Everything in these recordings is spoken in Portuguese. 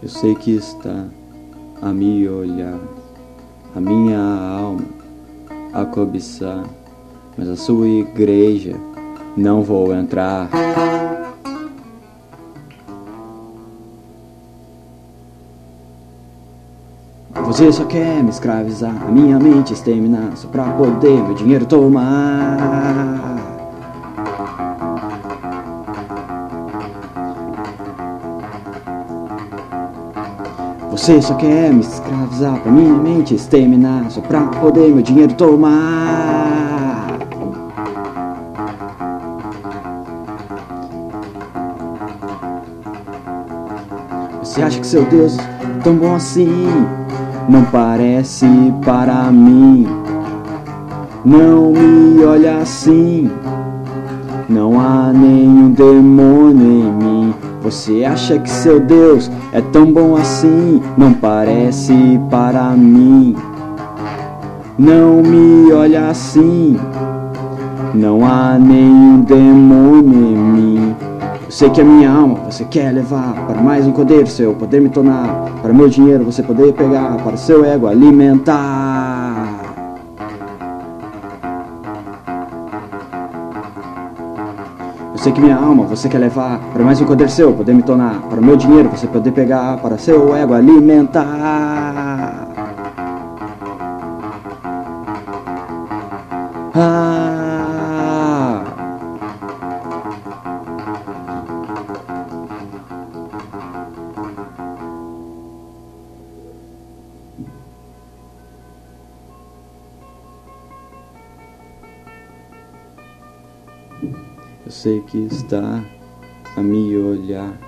Eu sei que está a me olhar, a minha alma a cobiçar, mas a sua igreja não vou entrar. Você só quer me escravizar, a minha mente exterminar, só pra poder meu dinheiro tomar. Você só quer me escravizar pra minha mente exterminar Só pra poder meu dinheiro tomar. Você acha que seu Deus é tão bom assim? Não parece para mim. Não me olha assim. Não há nenhum demônio em mim você acha que seu Deus é tão bom assim? Não parece para mim. Não me olha assim. Não há nenhum demônio em mim. Eu sei que a minha alma você quer levar para mais um poder seu, poder me tornar, para meu dinheiro você poder pegar, para seu ego alimentar. Sei que minha alma você quer levar para mais um poder seu, poder me tornar, para o meu dinheiro você poder pegar, para seu ego alimentar. Ah. Eu sei que está a me olhar,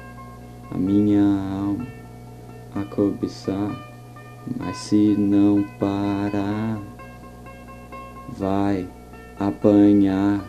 a minha alma a cobiçar, mas se não parar, vai apanhar.